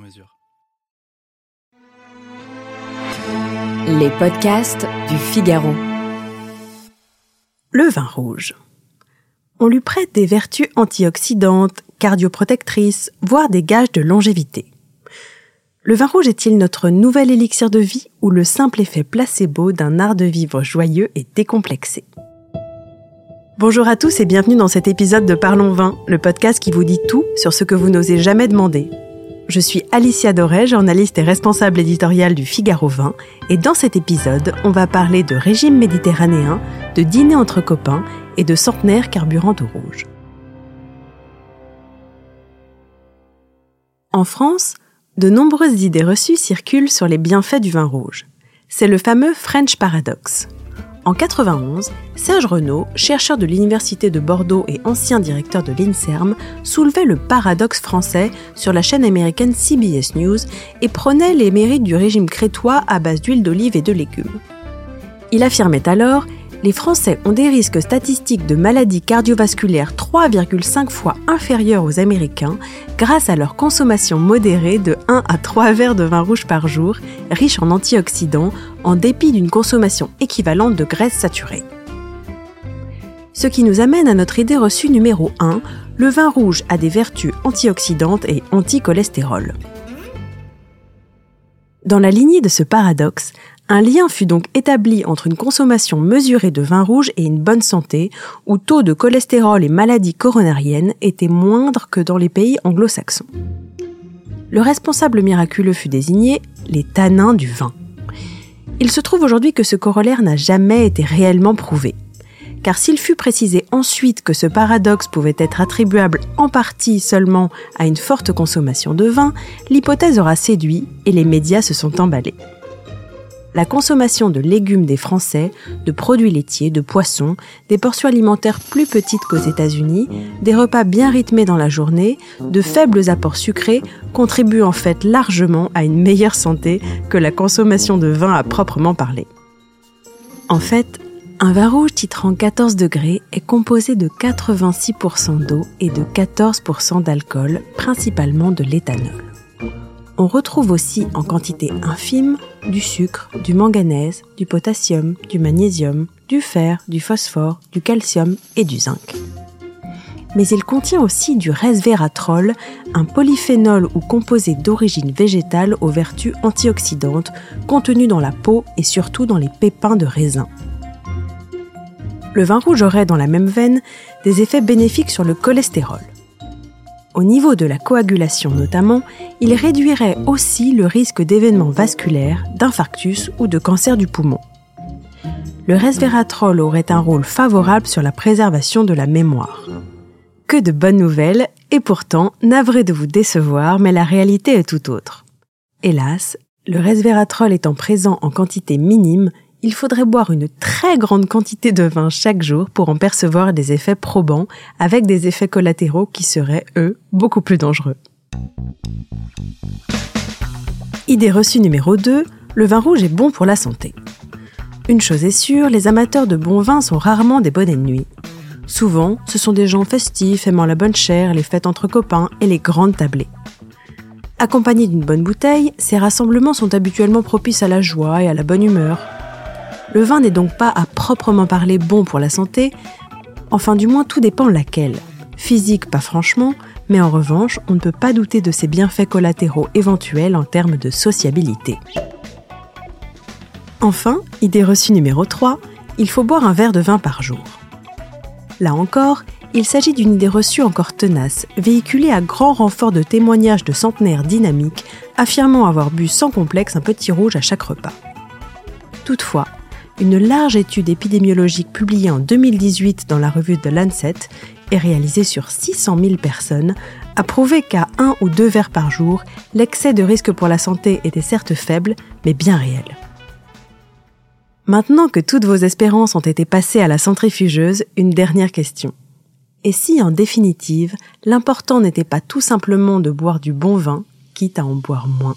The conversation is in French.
mesure. Les podcasts du Figaro. Le vin rouge. On lui prête des vertus antioxydantes, cardioprotectrices, voire des gages de longévité. Le vin rouge est-il notre nouvel élixir de vie ou le simple effet placebo d'un art de vivre joyeux et décomplexé? Bonjour à tous et bienvenue dans cet épisode de Parlons Vin, le podcast qui vous dit tout sur ce que vous n'osez jamais demander. Je suis Alicia Doré, journaliste et responsable éditoriale du Figaro Vin, et dans cet épisode, on va parler de régime méditerranéen, de dîner entre copains et de centenaire carburant au rouge. En France, de nombreuses idées reçues circulent sur les bienfaits du vin rouge. C'est le fameux French Paradox, en 91, Serge Renaud, chercheur de l'Université de Bordeaux et ancien directeur de l'INSERM, soulevait le paradoxe français sur la chaîne américaine CBS News et prônait les mérites du régime crétois à base d'huile d'olive et de légumes. Il affirmait alors les Français ont des risques statistiques de maladies cardiovasculaires 3,5 fois inférieurs aux Américains grâce à leur consommation modérée de 1 à 3 verres de vin rouge par jour, riche en antioxydants, en dépit d'une consommation équivalente de graisses saturées. Ce qui nous amène à notre idée reçue numéro 1, le vin rouge a des vertus antioxydantes et anti-cholestérol. Dans la lignée de ce paradoxe, un lien fut donc établi entre une consommation mesurée de vin rouge et une bonne santé, où taux de cholestérol et maladies coronariennes étaient moindres que dans les pays anglo-saxons. Le responsable miraculeux fut désigné les tanins du vin. Il se trouve aujourd'hui que ce corollaire n'a jamais été réellement prouvé. Car s'il fut précisé ensuite que ce paradoxe pouvait être attribuable en partie seulement à une forte consommation de vin, l'hypothèse aura séduit et les médias se sont emballés la consommation de légumes des Français, de produits laitiers, de poissons, des portions alimentaires plus petites qu'aux États-Unis, des repas bien rythmés dans la journée, de faibles apports sucrés contribuent en fait largement à une meilleure santé que la consommation de vin à proprement parler. En fait, un vin rouge titrant 14 degrés est composé de 86% d'eau et de 14% d'alcool, principalement de l'éthanol on retrouve aussi en quantité infime du sucre, du manganèse, du potassium, du magnésium, du fer, du phosphore, du calcium et du zinc. Mais il contient aussi du resveratrol, un polyphénol ou composé d'origine végétale aux vertus antioxydantes contenu dans la peau et surtout dans les pépins de raisin. Le vin rouge aurait dans la même veine des effets bénéfiques sur le cholestérol. Au niveau de la coagulation notamment, il réduirait aussi le risque d'événements vasculaires, d'infarctus ou de cancer du poumon. Le resveratrol aurait un rôle favorable sur la préservation de la mémoire. Que de bonnes nouvelles, et pourtant, navré de vous décevoir, mais la réalité est tout autre. Hélas, le resveratrol étant présent en quantité minime, il faudrait boire une très grande quantité de vin chaque jour pour en percevoir des effets probants, avec des effets collatéraux qui seraient, eux, beaucoup plus dangereux. Idée reçue numéro 2, le vin rouge est bon pour la santé. Une chose est sûre, les amateurs de bon vin sont rarement des bonnes de nuit. Souvent, ce sont des gens festifs, aimant la bonne chair, les fêtes entre copains et les grandes tablées. Accompagnés d'une bonne bouteille, ces rassemblements sont habituellement propices à la joie et à la bonne humeur, le vin n'est donc pas à proprement parler bon pour la santé, enfin du moins tout dépend laquelle. Physique pas franchement, mais en revanche on ne peut pas douter de ses bienfaits collatéraux éventuels en termes de sociabilité. Enfin, idée reçue numéro 3, il faut boire un verre de vin par jour. Là encore, il s'agit d'une idée reçue encore tenace, véhiculée à grand renfort de témoignages de centenaires dynamiques affirmant avoir bu sans complexe un petit rouge à chaque repas. Toutefois, une large étude épidémiologique publiée en 2018 dans la revue The Lancet et réalisée sur 600 000 personnes a prouvé qu'à un ou deux verres par jour, l'excès de risque pour la santé était certes faible, mais bien réel. Maintenant que toutes vos espérances ont été passées à la centrifugeuse, une dernière question. Et si, en définitive, l'important n'était pas tout simplement de boire du bon vin, quitte à en boire moins?